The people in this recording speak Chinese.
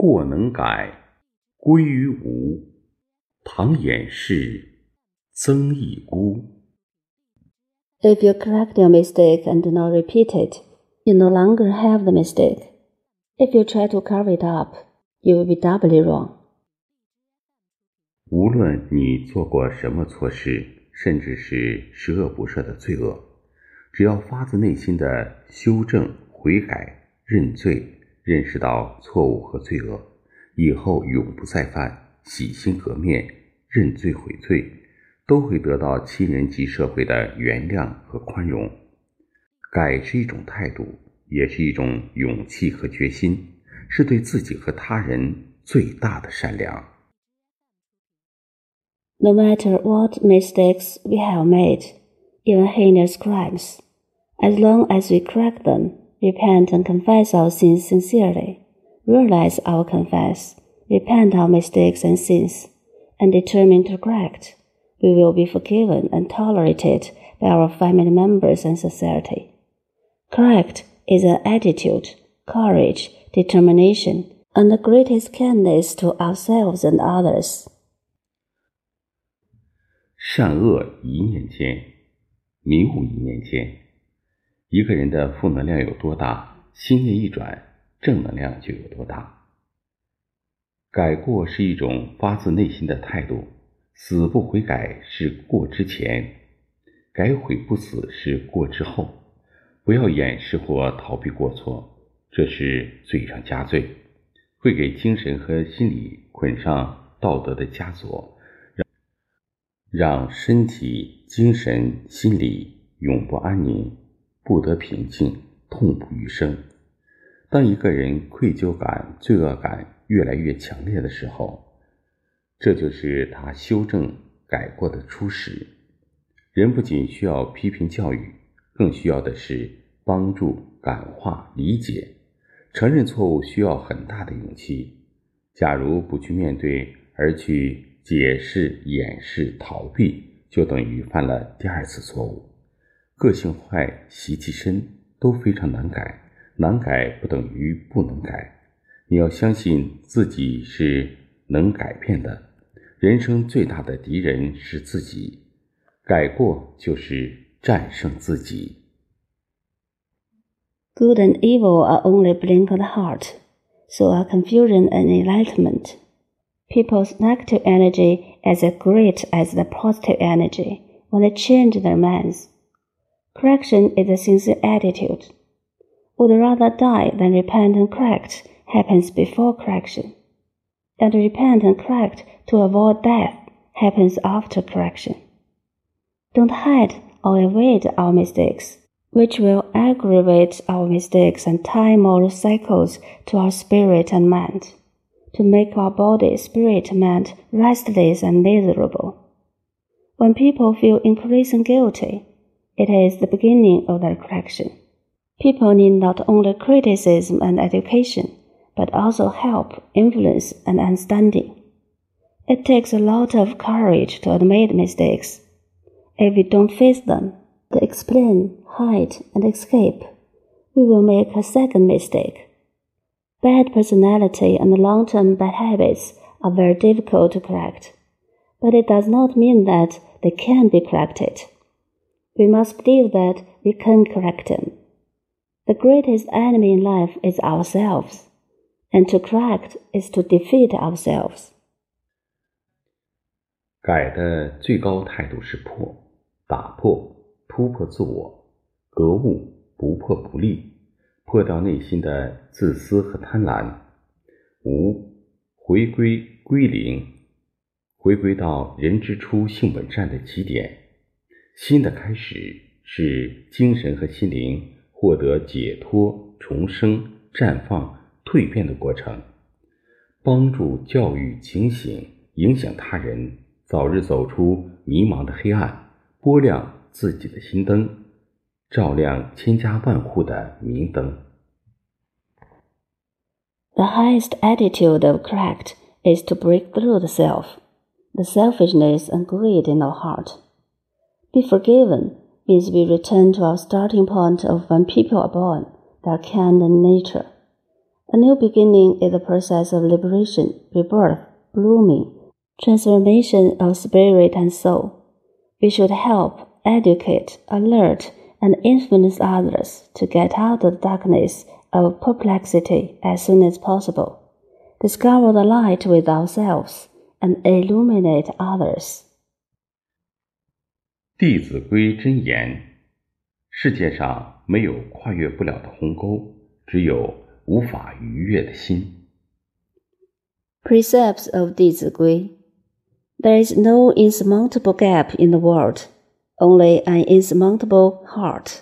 过能改，归于无。唐掩饰，曾益孤。If you correct your mistake and do not repeat it, you no longer have the mistake. If you try to cover it up, you will be doubly wrong. 无论你做过什么错事，甚至是十恶不赦的罪恶，只要发自内心的修正、悔改、认罪，认识到错误和罪恶，以后永不再犯，洗心革面，认罪悔罪，都会得到亲人及社会的原谅和宽容。改是一种态度，也是一种勇气和决心，是对自己和他人最大的善良。No matter what mistakes we have made, even heinous crimes, as long as we correct them, repent and confess our sins sincerely, realize our confess, repent our mistakes and sins, and determine to correct, we will be forgiven and tolerated by our family members and society. Correct is an attitude, courage, determination, and the greatest kindness to ourselves and others. 善恶一念间，迷雾一念间。 一个人的负能量有多大，心念一转，正能量就有多大。改过是一种发自内心的态度，死不悔改是过之前，改悔不死是过之后。不要掩饰或逃避过错，这是罪上加罪，会给精神和心理捆上道德的枷锁。让身体、精神、心理永不安宁，不得平静，痛不欲生。当一个人愧疚感、罪恶感越来越强烈的时候，这就是他修正改过的初始。人不仅需要批评教育，更需要的是帮助、感化、理解。承认错误需要很大的勇气。假如不去面对，而去……解释、掩饰、逃避，就等于犯了第二次错误。个性坏、习气深都非常难改，难改不等于不能改。你要相信自己是能改变的。人生最大的敌人是自己，改过就是战胜自己。Good and evil are only blink of the heart, so are confusion and enlightenment. People's negative energy is as great as the positive energy when they change their minds. Correction is a sincere attitude. Would rather die than repent and correct happens before correction. And repent and correct to avoid death happens after correction. Don't hide or evade our mistakes, which will aggravate our mistakes and tie moral cycles to our spirit and mind to make our body, spirit, mind restless and miserable. When people feel increasing guilty, it is the beginning of their correction. People need not only criticism and education, but also help, influence, and understanding. It takes a lot of courage to admit mistakes. If we don't face them, to explain, hide, and escape, we will make a second mistake Bad personality and long term bad habits are very difficult to correct, but it does not mean that they can be corrected We must believe that we can correct them. The greatest enemy in life is ourselves, and to correct is to defeat ourselves. 改的最高态度是破，打破，突破自我，格物，不破不立。破掉内心的自私和贪婪，无回归归零，回归到人之初性本善的起点。 新的开始是精神和心灵获得解脱、重生、绽放、蜕变的过程。帮助教育警醒，影响他人，早日走出迷茫的黑暗，拨亮自己的心灯。照亮千家万户的明灯。The highest attitude of correct is to break through the self, the selfishness and greed in our heart. Be forgiven means we return to our starting point of when people are born, their kind and nature. A new beginning is a process of liberation, rebirth, blooming, transformation of spirit and soul. We should help, educate, alert, and influence others to get out of the darkness of perplexity as soon as possible, discover the light with ourselves, and illuminate others.弟子规真言：世界上没有跨越不了的鸿沟，只有无法逾越的心。Precepts of 弟子规 There is no insurmountable gap in the world, only an insurmountable heart.